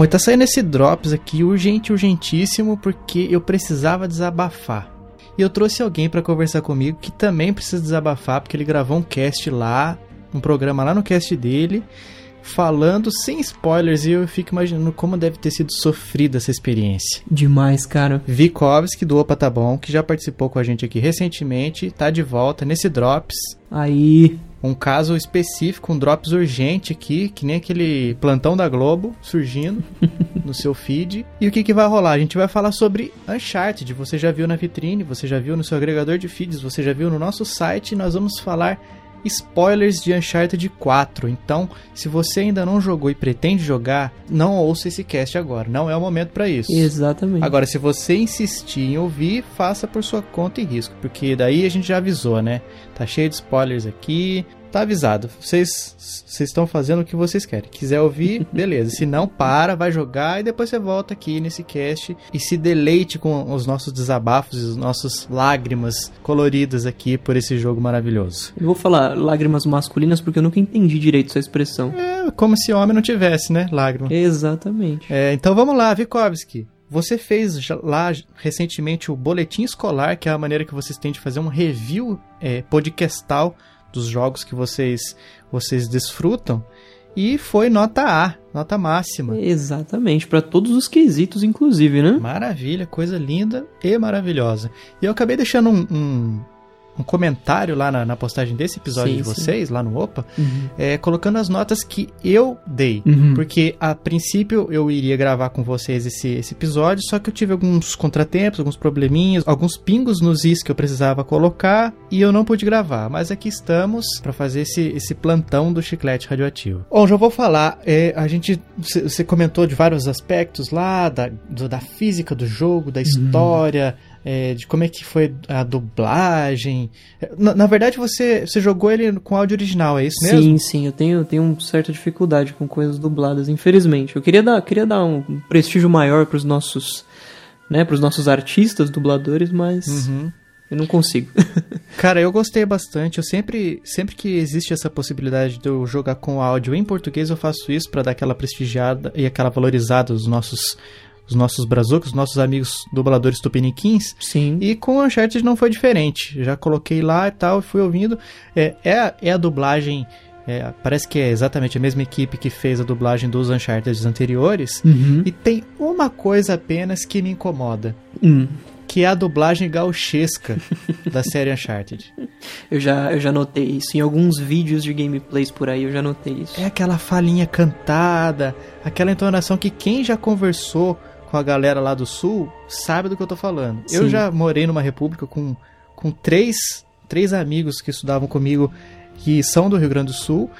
Bom, tá saindo esse Drops aqui urgente, urgentíssimo, porque eu precisava desabafar. E eu trouxe alguém para conversar comigo que também precisa desabafar, porque ele gravou um cast lá, um programa lá no cast dele, falando sem spoilers, e eu fico imaginando como deve ter sido sofrida essa experiência. Demais, cara. Vikovski, do Opa Tá Bom, que já participou com a gente aqui recentemente, tá de volta nesse Drops. Aí, Um caso específico, um Drops urgente aqui, que nem aquele plantão da Globo surgindo no seu feed. E o que, que vai rolar? A gente vai falar sobre Uncharted. Você já viu na vitrine, você já viu no seu agregador de feeds, você já viu no nosso site. E nós vamos falar spoilers de Uncharted 4. Então, se você ainda não jogou e pretende jogar, não ouça esse cast agora. Não é o momento para isso. exatamente. Agora, se você insistir em ouvir, faça por sua conta e risco, porque daí a gente já avisou, né? Tá cheio de spoilers aqui, tá avisado. Vocês estão fazendo o que vocês querem. Quiser ouvir, beleza. Se não, para, vai jogar e depois você volta aqui nesse cast e se deleite com os nossos desabafos e as nossas lágrimas coloridas aqui por esse jogo maravilhoso. Eu vou falar lágrimas masculinas porque eu nunca entendi direito essa expressão. É como se homem não tivesse, né? Lágrima. Exatamente. É, então vamos lá, Vikovski. Você fez lá recentemente o boletim escolar, que é a maneira que vocês têm de fazer um review é, podcastal dos jogos que vocês, vocês desfrutam. E foi nota A, nota máxima. Exatamente, pra todos os quesitos, inclusive, né? Maravilha, coisa linda e maravilhosa. E eu acabei deixando um, um, um comentário lá na, na postagem desse episódio Sim, de sim. vocês, lá no Opa, Uhum. é, colocando as notas que eu dei. Uhum. Porque a princípio eu iria gravar com vocês esse, esse episódio, só que eu tive alguns contratempos, alguns probleminhas, alguns pingos nos is que eu precisava colocar e eu não pude gravar. Mas aqui estamos para fazer esse, esse plantão do chiclete radioativo. Bom, já vou falar. é, a gente. Você comentou de vários aspectos lá, da, do- da física do jogo, da história. É, de como é que foi a dublagem. Na, na verdade, você, você jogou ele com áudio original, é isso mesmo? Sim, sim, eu tenho, tenho uma certa dificuldade com coisas dubladas, infelizmente. Eu queria dar, queria dar um prestígio maior pros nossos, né, pros nossos artistas dubladores, mas Uhum. eu não consigo. Cara, eu gostei bastante. Eu sempre, sempre que existe essa possibilidade de eu jogar com áudio em português, eu faço isso pra dar aquela prestigiada e aquela valorizada aos nossos, os nossos brazucas, os nossos amigos dubladores tupiniquins. Sim. E com o Uncharted não foi diferente. Já coloquei lá e tal, fui ouvindo. É, é, a- é a dublagem. é, parece que é exatamente a mesma equipe que fez a dublagem dos Uncharted anteriores. Uhum. E tem uma coisa apenas que me incomoda. Hum. Que é a dublagem gauchesca da série Uncharted. Eu já, eu já notei isso. Em alguns vídeos de gameplays por aí eu já notei isso. É aquela falinha cantada, aquela entonação que quem já conversou com a galera lá do sul sabe do que eu tô falando. Eu Sim. já morei numa república com, com três, três amigos que estudavam comigo que são do Rio Grande do Sul,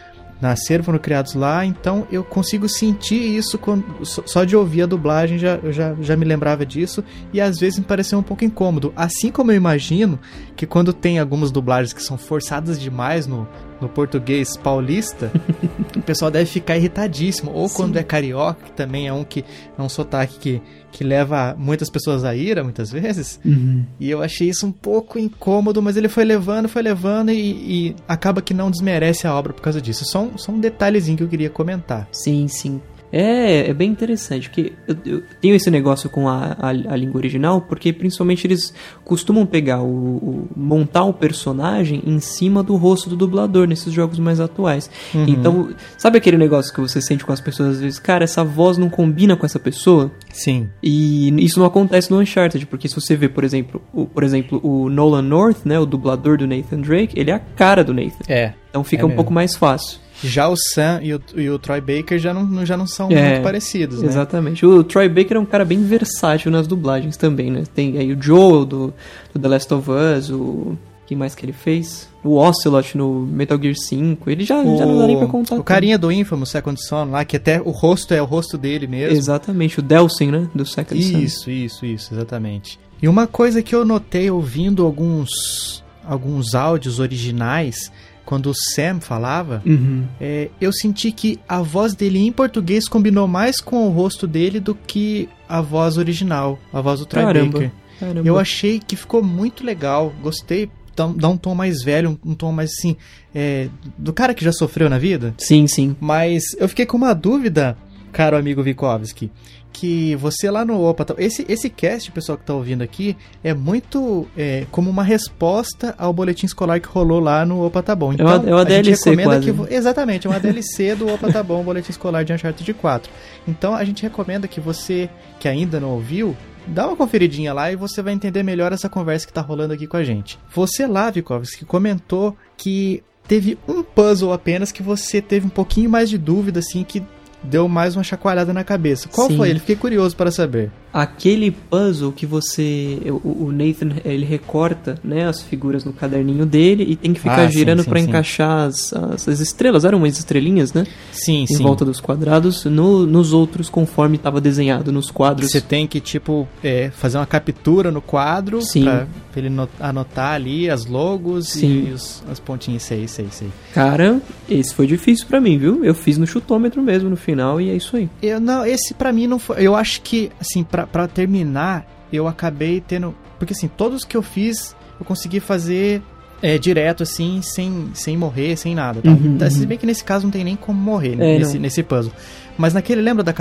nasceram, foram criados lá, então eu consigo sentir isso quando, só de ouvir a dublagem já, eu já, já me lembrava disso e às vezes me pareceu um pouco incômodo. Assim como eu imagino que quando tem algumas dublagens que são forçadas demais no, no português paulista, o pessoal deve ficar irritadíssimo. Ou Sim. quando é carioca, que também é um que é um sotaque que, que leva muitas pessoas à ira, muitas vezes. Uhum. E eu achei isso um pouco incômodo, mas ele foi levando, foi levando e, e acaba que não desmerece a obra por causa disso. Só um, só um detalhezinho que eu queria comentar. Sim, sim. É, é bem interessante, porque eu, eu tenho esse negócio com a, a, a língua original, porque principalmente eles costumam pegar o, o- montar o personagem em cima do rosto do dublador nesses jogos mais atuais. Uhum. Então, sabe aquele negócio que você sente com as pessoas às vezes, cara, essa voz não combina com essa pessoa? Sim. E isso não acontece no Uncharted, porque se você vê, por exemplo, o, por exemplo, o Nolan North, né, o dublador do Nathan Drake, ele é a cara do Nathan. É. Então fica É um mesmo. pouco mais fácil. Já o Sam e o, e o Troy Baker já não, já não são É, muito parecidos, né? Exatamente. O Troy Baker é um cara bem versátil nas dublagens também, né? Tem aí o Joel do, do The Last of Us, o. Quem mais que ele fez? O Ocelot no Metal Gear 5. Ele já, já não dá nem pra contar. o tudo. carinha do Infamous Second Son lá, que até o rosto é o rosto dele mesmo. Exatamente, o Delsin, né? Do Second Son. Isso, isso, isso, exatamente. E uma coisa que eu notei ouvindo alguns, alguns áudios originais, quando o Sam falava, Uhum. é, eu senti que a voz dele em português combinou mais com o rosto dele do que a voz original, a voz do Troy Caramba. Baker. Caramba. Eu achei que ficou muito legal, gostei, dá, um tom mais velho, um, um tom mais assim, é, do cara que já sofreu na vida. Sim, sim. Mas eu fiquei com uma dúvida caro amigo Vikovski, que você lá no Opa, esse esse cast, pessoal que tá ouvindo aqui, é muito é, como uma resposta ao boletim escolar que rolou lá no Opa Tá Bom. Então, é uma, é uma a gente DLC recomenda quase. que exatamente, é uma DLC do Opa Tá Bom, boletim escolar de Uncharted 4. Então a gente recomenda que você que ainda não ouviu Dá uma conferidinha lá e você vai entender melhor essa conversa que tá rolando aqui com a gente. Você lá, Vikovski, comentou que teve um puzzle apenas que você teve um pouquinho mais de dúvida, assim, que deu mais uma chacoalhada na cabeça. Qual Sim. foi ele? Fiquei curioso para saber. Aquele puzzle que você. O, o Nathan ele recorta né, as figuras no caderninho dele e tem que ficar Ah, sim, girando sim, pra sim. encaixar as, as, as estrelas. Eram umas estrelinhas, né? Sim, Em volta dos quadrados. No, nos outros, conforme estava desenhado nos quadros. Você tem que, tipo, é, fazer uma captura no quadro Sim. pra ele no- anotar ali as logos Sim. e os, as pontinhas. Sei, sei, sei. Cara, esse foi difícil pra mim, viu? Eu fiz no chutômetro mesmo no final e é isso aí. Eu não, esse pra mim não foi. Eu acho que, assim, pra, pra terminar, eu acabei tendo. Porque, assim, todos que eu fiz, eu consegui fazer é, direto, assim, sem, sem morrer, sem nada. Tá? Uhum, Tá, Se uhum. bem que nesse caso não tem nem como morrer né, É, nesse, não. nesse puzzle. Mas naquele, lembra da,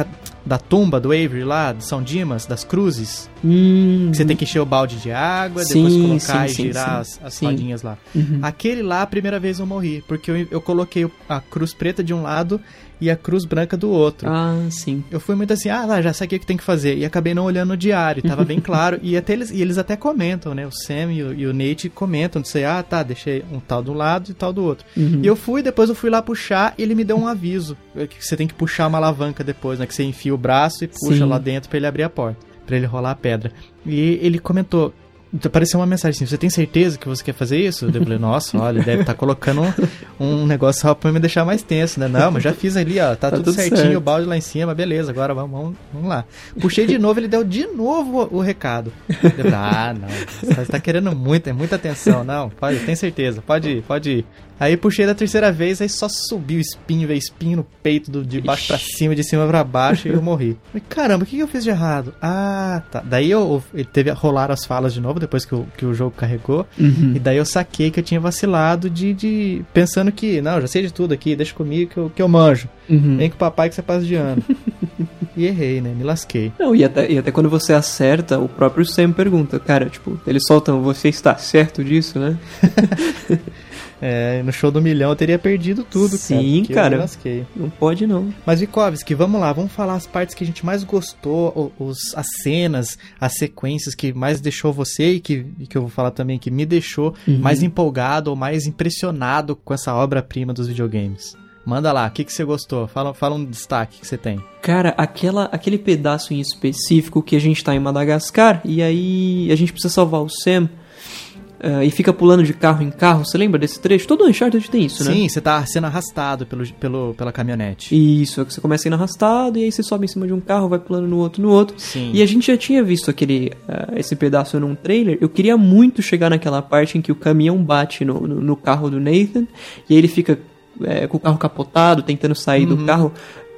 da tumba do Avery lá, de São Dimas, das cruzes? Hum, Que você tem que encher o balde de água, Sim, depois colocar sim, e girar sim. as, as rodinhas lá. uhum. Aquele lá, a primeira vez eu morri, porque eu, eu coloquei a cruz preta de um lado e a cruz branca do outro. Ah, sim. Eu fui muito assim, ah, lá, já sei o que tem que fazer. E acabei não olhando no diário, tava bem claro. E, até eles, e eles até comentam, né? O Sam e o, e o Nate comentam, sei, ah, tá, deixei um tal do lado e tal do outro. Uhum. E eu fui, depois eu fui lá puxar e ele me deu um aviso. é Que você tem que puxar uma alavanca depois, né? Que você enfia o braço e puxa Sim. lá dentro pra ele abrir a porta. Pra ele rolar a pedra. E ele comentou. Apareceu uma mensagem assim: Você tem certeza que você quer fazer isso? Eu falei: Nossa, olha, deve estar colocando um, um negócio só pra me deixar mais tenso, né? Não, mas já fiz ali, ó, tá, Tá tudo, tudo certinho, certo. o balde lá em cima, beleza, agora vamos, vamos, lá. Puxei de novo, ele deu de novo o, o recado. Eu falei, ah, não, você tá, você tá querendo muito, é muita atenção, não, pode, tem certeza, pode ir, pode ir. Aí puxei da terceira vez, aí só subiu espinho, veio espinho no peito, do, de baixo pra cima, de cima pra baixo, e eu morri. Falei, caramba, o que, que eu fiz de errado? Ah, tá. Daí eu, ele teve a rolar as falas de novo, depois que o, que o jogo carregou. Uhum. E daí eu saquei que eu tinha vacilado de, de. pensando que, não, já sei de tudo aqui, deixa comigo que eu, que eu manjo. Uhum. Vem com o papai que você passa de ano. e errei, né? Me lasquei. Não, e até, e até quando você acerta, o próprio Sam pergunta, cara, tipo, eles soltam, você está certo disso, né? É, no show do milhão eu teria perdido tudo, Sim, cara. cara. Não pode não. Mas Vikovski, vamos lá, vamos falar as partes que a gente mais gostou, os, as cenas, as sequências que mais deixou você e que, e que eu vou falar também que me deixou Uhum. mais empolgado ou mais impressionado com essa obra-prima dos videogames. Manda lá, o que, que você gostou? Fala, fala um destaque que você tem. Cara, aquela, aquele pedaço em específico que a gente tá em Madagascar e aí a gente precisa salvar o Sam ah, e fica pulando de carro em carro. Você lembra desse trecho? Todo Uncharted tem isso, né? Sim, você tá sendo arrastado pelo, pelo, pela caminhonete. Isso, é que você começa indo arrastado e aí você sobe em cima de um carro, vai pulando no outro, no outro. Sim. E a gente já tinha visto aquele ah, esse pedaço num trailer. Eu queria muito chegar naquela parte em que o caminhão bate no, no, no carro do Nathan e aí ele fica é, com o carro capotado, tentando sair Uhum. do carro.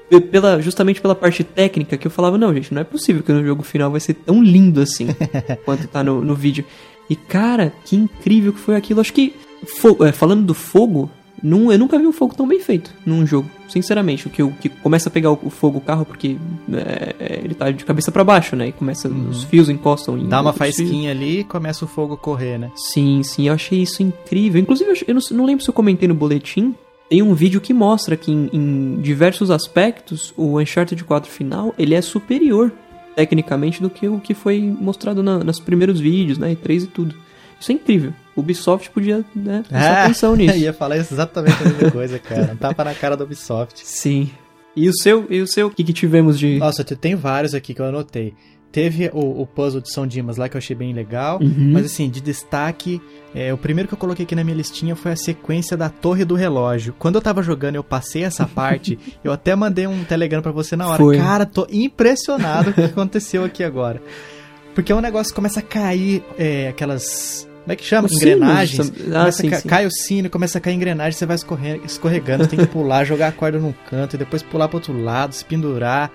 Pe- Pela, justamente pela parte técnica que eu falava, não, gente, não é possível que no jogo final vai ser tão lindo assim quanto tá no, no vídeo. E cara, que incrível que foi aquilo. Acho que, é, falando do fogo, eu nunca vi um fogo tão bem feito num jogo. Sinceramente, o que, o que começa a pegar o, fogo o carro porque é, é, ele tá de cabeça pra baixo, né? E começa, os fios encostam em. Dá uma faísquinha ali e começa o fogo a correr, né? Sim, sim, eu achei isso incrível. Inclusive, eu não, não lembro se eu comentei no boletim. Tem um vídeo que mostra que em, em diversos aspectos o Uncharted 4 final ele é superior tecnicamente do que o que foi mostrado na, nos primeiros vídeos, né? E 3 e tudo. Isso é incrível. O Ubisoft podia né, prestar atenção nisso. ia falar exatamente a mesma coisa, cara. Um tapa na cara da Ubisoft. Sim. E o seu, e o seu, o que, que tivemos de. Nossa, tenho vários aqui que eu anotei. Teve o, o puzzle de São Dimas lá que eu achei bem legal. Uhum. Mas assim, de destaque, é, o primeiro que eu coloquei aqui na minha listinha foi a sequência da Torre do Relógio. Quando eu tava jogando, eu passei essa parte, eu até mandei um telegrama pra você na hora. Foi. Cara, tô impressionado com o que aconteceu aqui agora. Porque é um negócio que começa a cair é, aquelas. Como é que chama? Os Engrenagens. sinos, ah, sim, ca- sim. Cai o sino, começa a cair engrenagem, você vai escorre- escorregando, você tem que pular, jogar a corda num canto e depois pular pro outro lado, se pendurar.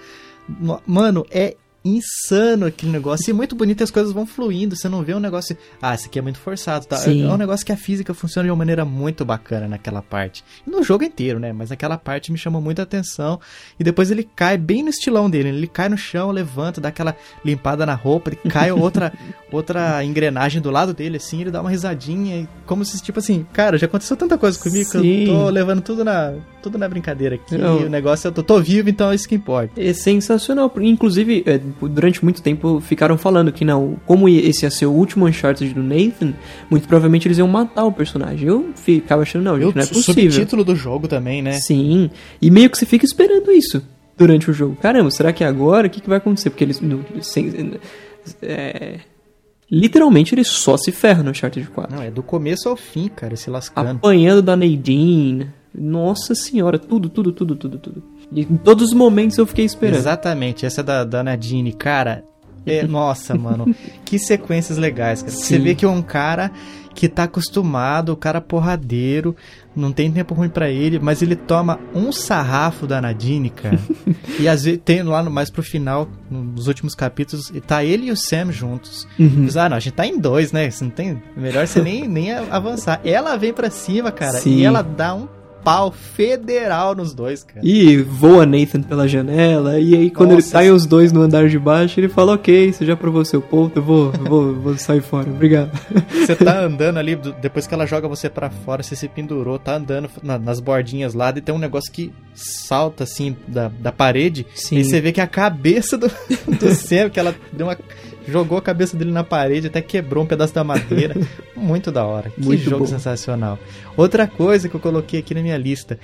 No- Mano, é insano aquele negócio. E muito bonito, as coisas vão fluindo. Você não vê um negócio. Ah, esse aqui é muito forçado. Tá? Sim. É um negócio que a física funciona de uma maneira muito bacana naquela parte. No jogo inteiro, né? Mas aquela parte me chamou muita atenção. E depois ele cai bem no estilão dele. Ele cai no chão, levanta, dá aquela limpada na roupa, ele cai outra, outra engrenagem do lado dele, assim, ele dá uma risadinha. Como se, tipo assim, cara, já aconteceu tanta coisa comigo que Sim. eu tô levando tudo na, tudo na brincadeira aqui. Não. O negócio, eu tô, tô vivo, então é isso que importa. É sensacional. Inclusive, é, durante muito tempo ficaram falando que não, como esse ia ser o último Uncharted do Nathan, muito provavelmente eles iam matar o personagem. Eu ficava achando, não, gente, não é o possível. subtítulo do jogo também, né? Sim. E meio que você fica esperando isso durante o jogo. Caramba, será que é agora? O que, que vai acontecer? Porque eles. no- sem- é, literalmente eles só se ferram no Uncharted 4. Não, é do começo ao fim, cara, se lascando. Apanhando da Nadine. Nossa senhora, tudo, tudo, tudo, tudo, tudo. E em todos os momentos eu fiquei esperando. Exatamente, essa da, da Nadine, cara. É, nossa, mano, que sequências legais, cara. Você vê que é um cara que tá acostumado, o cara porradeiro, não tem tempo ruim pra ele, mas ele toma um sarrafo da Nadine, cara. e às vezes tem lá no, mais pro final, nos últimos capítulos, tá ele e o Sam juntos. Uhum. Diz, ah, não, a gente tá em dois, né? Você não tem. Melhor você nem, nem avançar. Ela vem pra cima, cara, Sim. e ela dá um pau federal nos dois, cara. E voa Nathan pela janela, e aí quando Nossa, ele sai os dois no andar de baixo, ele fala, ok, você já provou seu ponto, eu vou, vou, vou sair fora, obrigado. Você tá andando ali, depois que ela joga você pra fora, você se pendurou, tá andando na- nas bordinhas lá, e tem um negócio que salta assim da, da parede, Sim. e você vê que a cabeça do, do Sam, que ela deu uma. Jogou a cabeça dele na parede, até quebrou um pedaço da madeira. Muito da hora. Que Muito jogo bom. sensacional. Outra coisa que eu coloquei aqui na minha lista.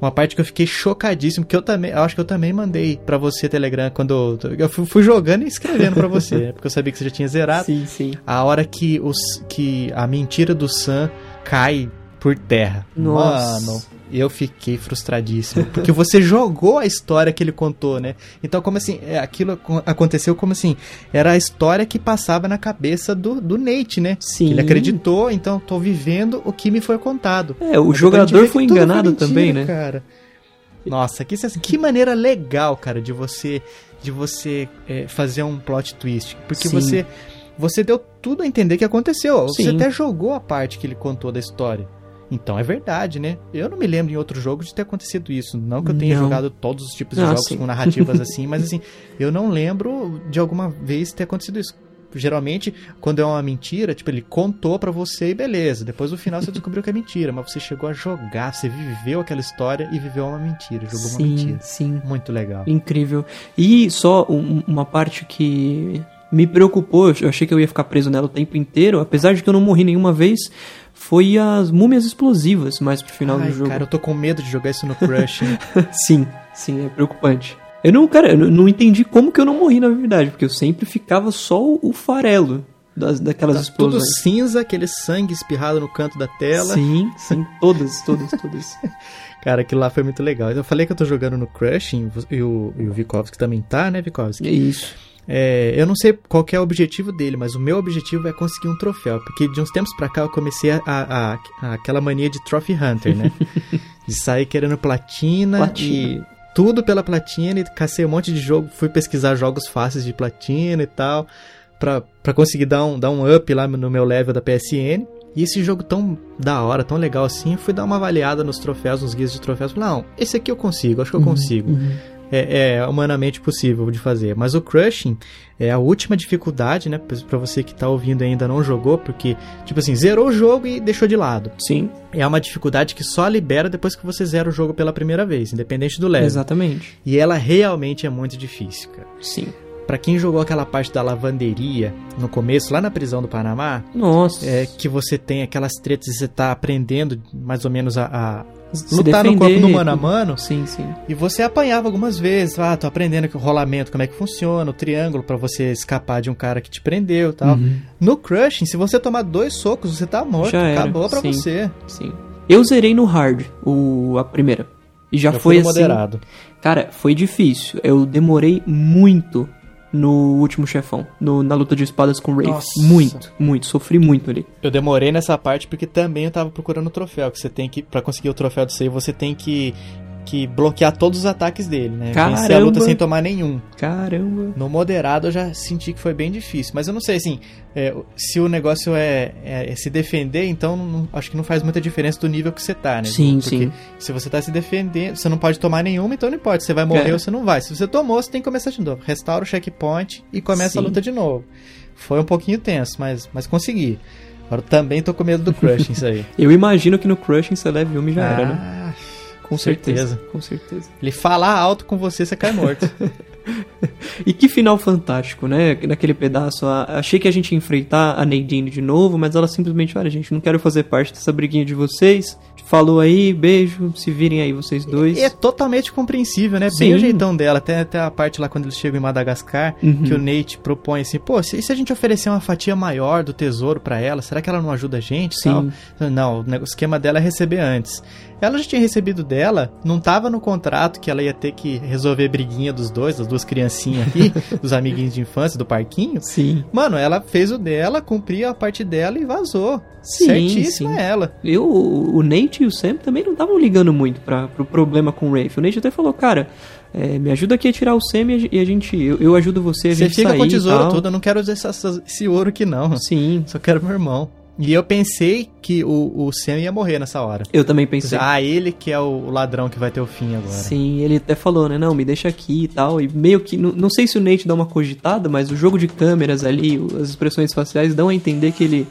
Uma parte que eu fiquei chocadíssimo, que eu também, eu acho que eu também mandei pra você, Telegram, quando eu, eu fui, fui jogando e escrevendo pra você, porque eu sabia que você já tinha zerado. Sim, sim. A hora que, os, que a mentira do Sam cai por terra. Nossa. Mano, eu fiquei frustradíssimo. Porque você jogou a história que ele contou, né? Então, como assim, é, aquilo acon- aconteceu como assim, era a história que passava na cabeça do, do Nate, né? Sim. Ele acreditou, então tô vivendo o que me foi contado. É, o Mas jogador foi tudo enganado mentira, também, né? Cara. Nossa, que, que maneira legal, cara, de você de você é, fazer um plot twist. Porque Sim. você você deu tudo a entender que aconteceu. Você Sim. até jogou a parte que ele contou da história. Então é verdade, né? Eu não me lembro em outro jogo de ter acontecido isso. Não que eu tenha Não. jogado todos os tipos de Ah, jogos sim. com narrativas assim, mas assim, eu não lembro de alguma vez ter acontecido isso. Geralmente, quando é uma mentira, tipo, ele contou pra você e beleza. Depois no final você descobriu que é mentira, mas você chegou a jogar, você viveu aquela história e viveu uma mentira, jogou uma Sim, mentira. sim. Muito legal. Incrível. E só um- uma parte que me preocupou, eu achei que eu ia ficar preso nela o tempo inteiro, apesar de que eu não morri nenhuma vez, foi as múmias explosivas mais pro final Ai, do jogo. cara, eu tô com medo de jogar isso no Crush. hein? sim, sim, é preocupante. Eu não, cara, eu não- entendi como que eu não morri na verdade, porque eu sempre ficava só o, farelo das, daquelas Tá tudo explosões. cinza, aquele sangue espirrado no canto da tela. Sim, sim, todas, todas, todas. Cara, aquilo lá foi muito legal. Eu falei que eu tô jogando no Crushing e o, e o Vikovski também tá, né, É Vikovski? isso. É, eu não sei qual que é o objetivo dele, mas o meu objetivo é conseguir um troféu. Porque de uns tempos pra cá eu comecei a, a- a- aquela mania de Trophy Hunter, né? de sair querendo platina, Platina. e tudo pela platina e cacei um monte de jogo. Fui pesquisar jogos fáceis de platina e tal, pra, pra conseguir dar um, dar um up lá no meu level da PSN. E esse jogo tão da hora, tão legal assim, fui dar uma avaliada nos troféus, nos guias de troféus. Falei, não, esse aqui eu consigo, acho que eu consigo Uhum. É, é humanamente possível de fazer. Mas o crushing é a última dificuldade, né? pra- você que tá ouvindo e ainda não jogou, porque, tipo assim, zerou o jogo e deixou de lado. Sim, É uma dificuldade que só libera depois que você zera o jogo pela primeira vez, independente do level. exatamente. E ela realmente é muito difícil, cara. Sim. Pra quem jogou aquela parte da lavanderia no começo, lá na prisão do Panamá, Nossa. é que você tem aquelas tretas e você tá aprendendo mais ou menos a, a Se lutar no defender, corpo no mano a mano. Sim, sim. E você apanhava algumas vezes, ah, tô aprendendo o rolamento, como é que funciona, o triângulo pra você escapar de um cara que te prendeu e tal. Uhum. No crushing, se você tomar dois socos, você tá morto, Já era, acabou pra sim. você. Sim. Eu zerei no hard, o, a primeira. E já Eu foi assim. moderado. Cara, foi difícil. Eu demorei muito no último chefão, no- na luta de espadas com o. Nossa. Muito, muito. Sofri muito ali. Eu demorei nessa parte porque também eu tava procurando o troféu, que você tem que, pra conseguir o troféu do save, você tem que que bloquear todos os ataques dele, né? Caramba. Vencer a luta sem tomar nenhum. Caramba. No moderado eu já senti que foi bem difícil. Mas eu não sei, assim, é, se o negócio é, é- é se defender, então não- acho que não faz muita diferença do nível que você tá, né? Sim, Porque sim. se você tá se defendendo, você não pode tomar nenhuma, então não importa. Você vai morrer É. ou você não vai. Se você tomou, você tem que começar de novo. Restaura o checkpoint e começa a Sim. luta de novo. Foi um pouquinho tenso, mas, mas consegui. Agora eu também tô com medo do Crush isso aí. Eu imagino que no Crushing você leve uma e já era, né? Com certeza. certeza. Com certeza. Ele falar alto com você, você cai morto. E que final fantástico, né? Naquele pedaço. achei que a gente ia enfrentar a Nadine de novo, mas ela simplesmente, olha, gente, não quero fazer parte dessa briguinha de vocês. Falou aí, beijo, se virem aí vocês dois. E é totalmente compreensível, né? Sim. Bem o jeitão dela. Até, até a parte lá quando eles chegam em Madagascar, Uhum. que o Nate propõe assim, pô, se, e se a gente oferecer uma fatia maior do tesouro pra ela, será que ela não ajuda a gente? Sim. tal? Não, o esquema dela é receber antes. Ela já tinha recebido dela, não tava no contrato que ela ia ter que resolver briguinha dos dois, das duas criancinhas aqui, dos amiguinhos de infância do parquinho. Sim. Mano, ela fez o dela, cumpriu a parte dela e vazou. Sim, Certíssima sim. ela. Eu, o Nate e o Sam também não estavam ligando muito para pro problema com o Rafe. O Nate até falou, cara, é, me ajuda aqui a tirar o Sam e a, gente. Eu, eu ajudo você a Você gente fica sair com o tesouro todo, eu não quero usar essa- essa- esse ouro aqui não. Sim, Só quero meu irmão. E eu pensei que o, o Sam ia morrer nessa hora. eu também pensei. Ah, ele que é o ladrão que vai ter o fim agora. Sim, ele até falou, né? Não, me deixa aqui e tal. E meio que. Não, não sei se o Nate dá uma cogitada, mas o jogo de câmeras ali, as expressões faciais dão a entender que ele.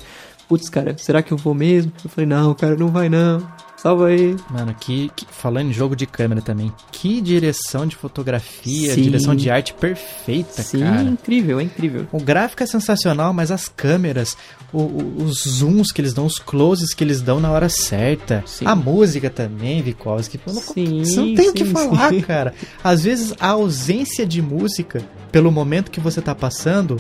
Putz, cara, será que eu vou mesmo? Eu falei, não, cara, não vai não. Salva aí. Mano, que, que- falando em jogo de câmera também, que direção de fotografia, Sim. direção de arte perfeita, Sim, cara. incrível, é incrível. O gráfico é sensacional, mas as câmeras, o- o- os zooms que eles dão, os closes que eles dão na hora certa. Sim. A música também, Vikovski. Não- Sim, Você não tem o que sim, falar, sim. cara. Às vezes a ausência de música, pelo momento que você tá passando,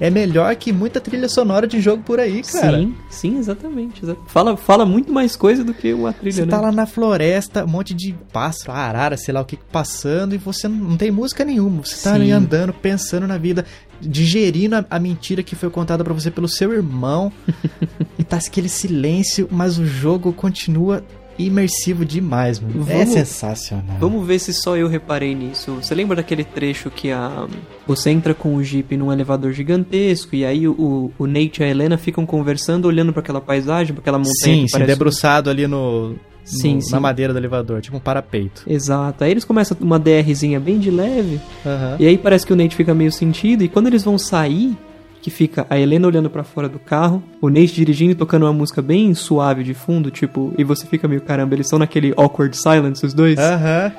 é melhor que muita trilha sonora de jogo por aí, cara. Sim, sim, exatamente. exa- Fala, fala muito mais coisa do que uma trilha, Você né? tá lá na floresta, um monte de pássaro, arara, sei lá o que, passando, e você não, tem música nenhuma. Você tá ali andando, pensando na vida, digerindo a, a mentira que foi contada pra você pelo seu irmão. e tá aquele silêncio, mas o jogo continua imersivo demais, mano. É Vamos- sensacional. Vamos ver se só eu reparei nisso. Você lembra daquele trecho que a você entra com o Jeep num elevador gigantesco e aí o, o Nate e a Helena ficam conversando, olhando para aquela paisagem, para aquela montanha Sim, que sim, parece debruçado ali no, no- Sim, sim. na madeira do elevador, tipo um parapeito. Exato. Aí eles começam uma DRzinha bem de leve, Aham. e aí parece que o Nate fica meio sentido, e quando eles vão sair, que fica a Helena olhando pra fora do carro, o Nate dirigindo e tocando uma música bem suave de fundo, tipo, e você fica meio, caramba, eles são naquele awkward silence, os dois? Aham.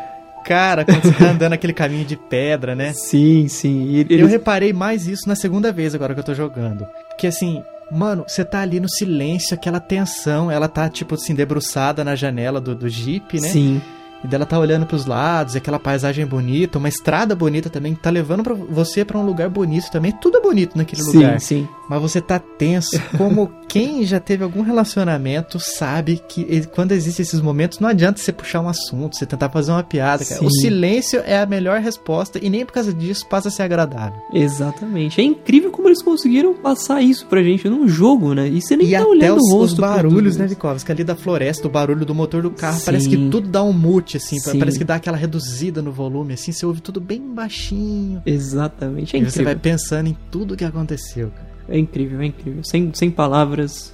Cara, quando você tá andando aquele caminho de pedra, né? Sim, sim. E Eu eles... reparei mais isso na segunda vez agora que eu tô jogando. Que assim, mano, você tá ali no silêncio, aquela tensão, ela tá, tipo assim, debruçada na janela do, do Jeep, né? Sim. E dela tá olhando pros lados, e aquela paisagem bonita, uma estrada bonita também, que tá levando pra você pra um lugar bonito também. Tudo é bonito naquele Sim, lugar. sim. Mas você tá tenso, como quem já teve algum relacionamento sabe que e- quando existem esses momentos, não adianta você puxar um assunto, você tentar fazer uma piada. O silêncio é a melhor resposta e nem por causa disso passa a ser agradável. Exatamente. É incrível como eles conseguiram passar isso pra gente num jogo, né? E você nem e tá até olhando os, o os rosto. barulhos, pro- né, Vikovski? Ali da floresta, o barulho do motor do carro, Sim. parece que tudo dá um mute, assim, Sim. parece que dá aquela reduzida no volume, assim, você ouve tudo bem baixinho. Exatamente. É e você incrível. vai pensando em tudo que aconteceu, cara. É incrível, é incrível. Sem, sem palavras.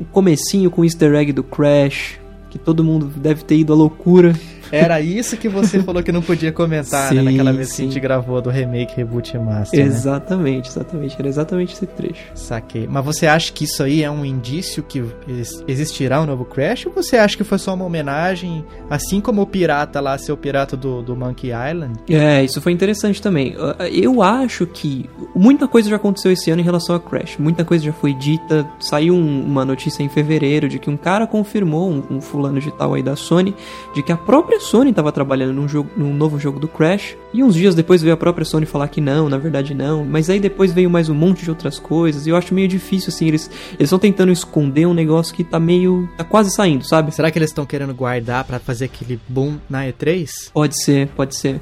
O comecinho com o easter egg do Crash, que todo mundo deve ter ido à loucura. Era isso que você falou que não podia comentar, né, Sim, naquela vez que a sim. gente gravou do remake, reboot e master, né? Exatamente, exatamente. Era exatamente esse trecho. Saquei. Mas você acha que isso aí é um indício que ex- existirá um novo Crash? Ou você acha que foi só uma homenagem, assim como o pirata lá, ser o pirata do, do Monkey Island? É, isso foi interessante também. Eu acho que muita coisa já aconteceu esse ano em relação a Crash. Muita coisa já foi dita. Saiu um- uma notícia em fevereiro de que um cara confirmou, um, um fulano de tal aí da Sony, de que a própria Sony estava trabalhando num, jogo, num novo jogo do Crash. E uns dias depois veio a própria Sony falar que não, na verdade não. Mas aí depois veio mais um monte de outras coisas. E eu acho meio difícil, assim. Eles estão tentando esconder um negócio que tá meio. tá quase saindo, sabe? Será que eles estão querendo guardar pra fazer aquele boom na E3? Pode ser, pode ser.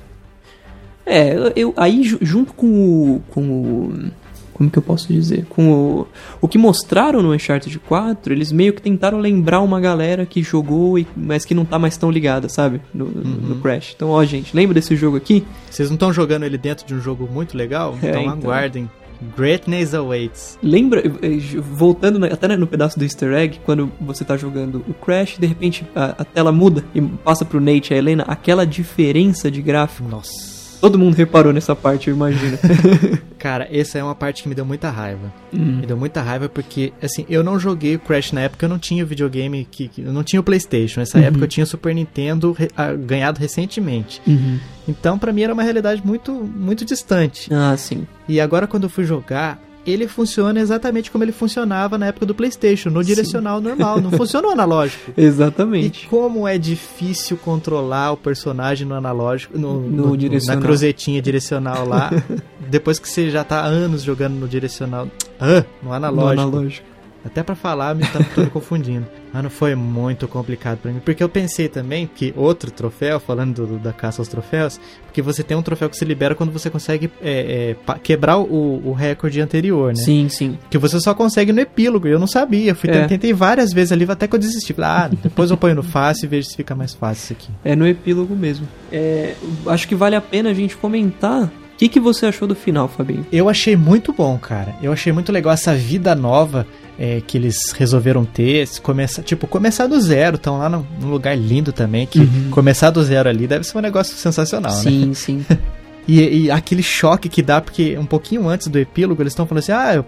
É, eu, aí ju- junto com o, com o como que eu posso dizer? Com o, o que mostraram no Uncharted 4, eles meio que tentaram lembrar uma galera que jogou, e, mas que não tá mais tão ligada, sabe? No, uhum. no Crash. Então, ó, gente, lembra desse jogo aqui? Vocês não estão jogando ele dentro de um jogo muito legal? É, então, então aguardem. Greatness Awaits. Lembra, eh, voltando até no pedaço do easter egg, quando você tá jogando o Crash, de repente a, a tela muda e passa pro Nate e a Helena, aquela diferença de gráfico. Nossa Todo mundo reparou nessa parte, eu imagino. Cara, essa é uma parte que me deu muita raiva. Hum. Me deu muita raiva porque, assim, eu não joguei o Crash na época, eu não tinha videogame, que, que eu não tinha o PlayStation. Nessa uhum. época eu tinha o Super Nintendo re, a, ganhado recentemente. Uhum. Então, para mim era uma realidade muito, muito distante. Ah, sim. E agora, quando eu fui jogar, ele funciona exatamente como ele funcionava na época do PlayStation, no Sim. direcional normal, não funciona o analógico. Exatamente. E como é difícil controlar o personagem no analógico, no, no, no na cruzetinha direcional lá, depois que você já tá anos jogando no direcional, ah, no analógico. No analógico. Até para falar, me tá me confundindo. Mano, foi muito complicado para mim. Porque eu pensei também que outro troféu, falando do, da caça aos troféus, porque você tem um troféu que se libera quando você consegue é, é, quebrar o, o recorde anterior, né? Sim, sim. Que você só consegue no epílogo. Eu não sabia. Fui, é. Tentei várias vezes ali, até que eu desisti. Ah, depois eu ponho no fácil e vejo se fica mais fácil isso aqui. É no epílogo mesmo. É, acho que vale a pena a gente comentar o que, que você achou do final, Fabinho? Eu achei muito bom, cara. Eu achei muito legal essa vida nova é, que eles resolveram ter, começa, tipo, começar do zero, estão lá num, lugar lindo também, que uhum. começar do zero ali deve ser um negócio sensacional, sim, né? Sim, sim. E, e, aquele choque que dá, porque um pouquinho antes do epílogo eles estão falando assim: ah, eu,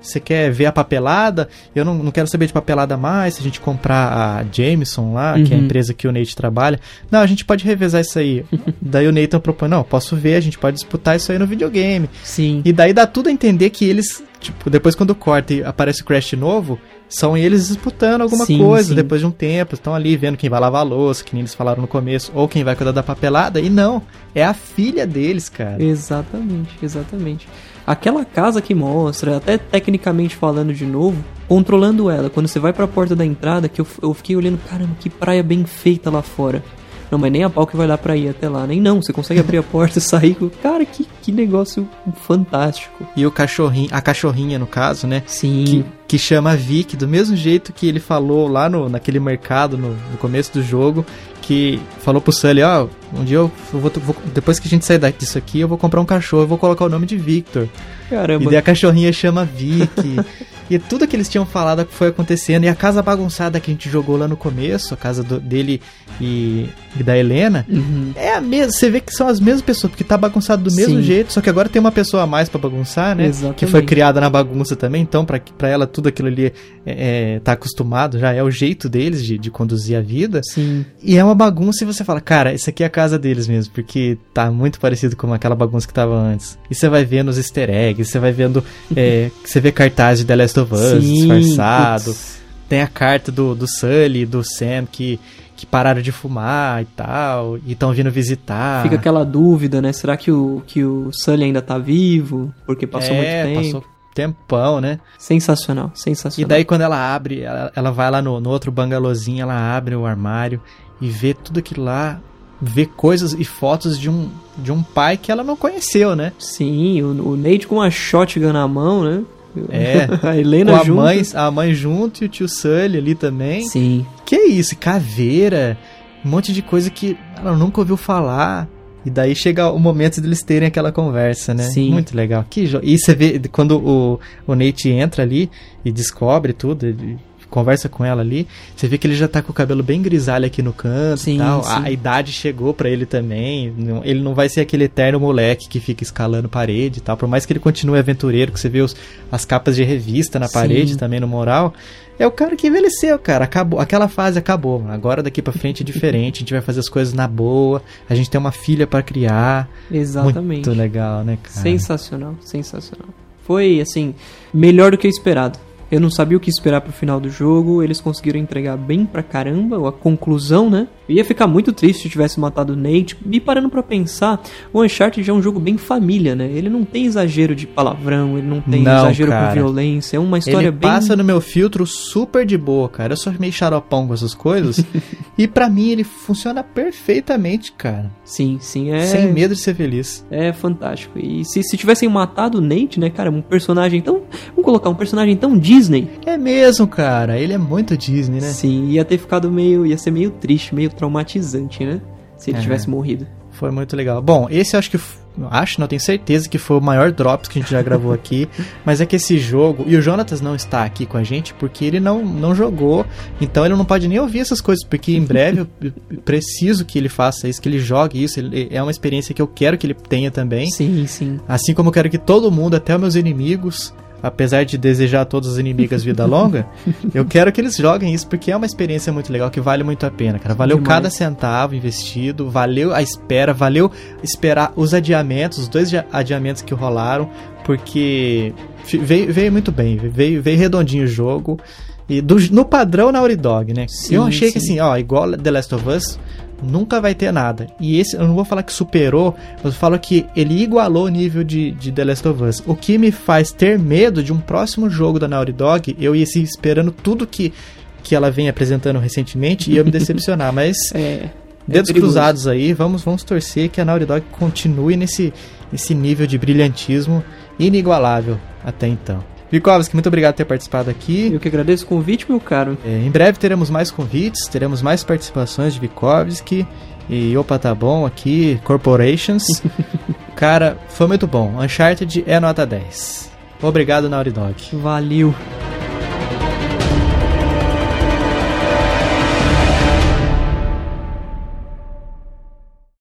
você quer ver a papelada? Eu não, não quero saber de papelada mais. Se a gente comprar a Jameson lá, uhum. que é a uhum. empresa que o Nate trabalha, não, a gente pode revezar isso aí. daí o Nathan propõe: não, posso ver, a gente pode disputar isso aí no videogame. Sim. E daí dá tudo a entender que eles Tipo, depois quando corta e aparece o Crash novo, são eles disputando alguma sim, coisa sim. depois de um tempo. Estão ali vendo quem vai lavar a louça, que nem eles falaram no começo, ou quem vai cuidar da papelada. E não, é a filha deles, cara. Exatamente, exatamente. Aquela casa que mostra, até tecnicamente falando de novo, controlando ela, quando você vai para a porta da entrada, que eu, eu fiquei olhando, caramba, que praia bem feita lá fora. Não, mas nem a pau que vai dar pra ir até lá. Nem não, você consegue abrir a porta e sair. Cara, que, que negócio fantástico. E o cachorrinho, a cachorrinha no caso, né? Sim. Que, que chama Vic, do mesmo jeito que ele falou lá no, naquele mercado, no, no começo do jogo, que falou pro Sully, ó, oh, um dia eu vou, vou, depois que a gente sair disso aqui, eu vou comprar um cachorro, eu vou colocar o nome de Victor. Caramba. E daí a cachorrinha chama Vic. E tudo que eles tinham falado foi acontecendo. E a casa bagunçada que a gente jogou lá no começo, a casa do, dele e, e, da Helena, uhum. é a mesma. Você vê que são as mesmas pessoas, porque tá bagunçado do mesmo Sim. jeito, só que agora tem uma pessoa a mais para bagunçar, né? Exatamente. Que foi criada na bagunça também, então pra, pra ela tudo aquilo ali é, é, tá acostumado, já é o jeito deles de, de conduzir a vida. Sim. E é uma bagunça e você fala, cara, isso aqui é a casa deles mesmo, porque tá muito parecido com aquela bagunça que tava antes. E você vai vendo os easter eggs, você vai vendo. É, você vê cartaz de The Last Last of Us Sim, disfarçado. Putz. Tem a carta do, do Sully, do Sam, que, que pararam de fumar e tal, e estão vindo visitar. Fica aquela dúvida, né? Será que o, que o Sully ainda tá vivo? Porque passou é, muito tempo. Passou tempão, né? Sensacional, sensacional. E daí quando ela abre, ela, ela vai lá no, no outro bangalôzinho, ela abre o armário e vê tudo aquilo lá, vê coisas e fotos de um, de um pai que ela não conheceu, né? Sim, o, o Nate com uma shotgun na mão, né? É. a Helena com a junto. mãe, a mãe junto e o tio Sully ali também. Sim. Que isso, caveira, um monte de coisa que ela nunca ouviu falar. E daí chega o momento deles terem aquela conversa, né? Sim. Muito legal. Que jo... E você vê, quando o, o Nate entra ali e descobre tudo, ele conversa com ela ali, você vê que ele já tá com o cabelo bem grisalho aqui no canto sim, e tal. Sim. A, a, idade chegou para ele também. Não, ele não vai ser aquele eterno moleque que fica escalando parede e tal. Por mais que ele continue aventureiro, que você vê os, as capas de revista na parede sim. também no moral. É o cara que envelheceu, cara. Acabou. Aquela fase acabou. Agora daqui para frente é diferente. A gente vai fazer as coisas na boa. A gente tem uma filha para criar. Exatamente. Muito legal, né, cara? Sensacional, sensacional. Foi assim, melhor do que esperado. Eu não sabia o que esperar pro final do jogo. Eles conseguiram entregar bem pra caramba a conclusão, né? Eu ia ficar muito triste se tivesse matado o Nate. E parando para pensar, o Uncharted é um jogo bem família, né? Ele não tem exagero de palavrão, ele não tem não, exagero cara. com violência. É uma história ele bem. passa no meu filtro super de boa, cara. Eu sou meio xaropão com essas coisas. E para mim ele funciona perfeitamente, cara. Sim, sim, é. Sem medo de ser feliz. É fantástico. E se, se tivessem matado o Nate, né, cara, um personagem tão. Vamos colocar um personagem tão Disney. É mesmo, cara. Ele é muito Disney, né? Sim, ia ter ficado meio. ia ser meio triste, meio traumatizante, né? Se ele É. tivesse morrido. Foi muito legal. Bom, esse eu acho que. Acho, não tenho certeza que foi o maior Drops que a gente já gravou aqui. mas é que esse jogo. E o Jonatas não está aqui com a gente porque ele não, não jogou. Então ele não pode nem ouvir essas coisas. Porque em breve eu preciso que ele faça isso, que ele jogue isso. Ele- é uma experiência que eu quero que ele tenha também. Sim, sim. Assim como eu quero que todo mundo, até os meus inimigos, apesar de desejar a todos os inimigos vida longa, eu quero que eles joguem isso porque é uma experiência muito legal que vale muito a pena, cara. Valeu Demais. cada centavo investido, valeu a espera, valeu esperar os adiamentos, os dois dia- adiamentos que rolaram, porque veio, veio muito bem, veio, veio redondinho o jogo. E do- no padrão Naughty Dog, né? Sim, eu achei que sim. assim, ó, igual The Last of Us, nunca vai ter nada. E esse, eu não vou falar que superou, mas eu falo que ele igualou o nível de, de The Last of Us. O que me faz ter medo de um próximo jogo da Naughty Dog, eu ia assim, esperando tudo que, que ela vem apresentando recentemente e eu me decepcionar. Mas É. dedos perigoso. cruzados aí, vamos, vamos torcer que a Naughty Dog continue nesse, nesse nível de brilhantismo inigualável até então. Vikovski, muito obrigado por ter participado aqui. Eu que agradeço o convite, meu caro. É, em breve teremos mais convites, teremos mais participações de Vikovski e opa, tá bom aqui, Corporations. Cara, foi muito bom. Uncharted é nota 10. Obrigado, Naughty Dog. Valeu.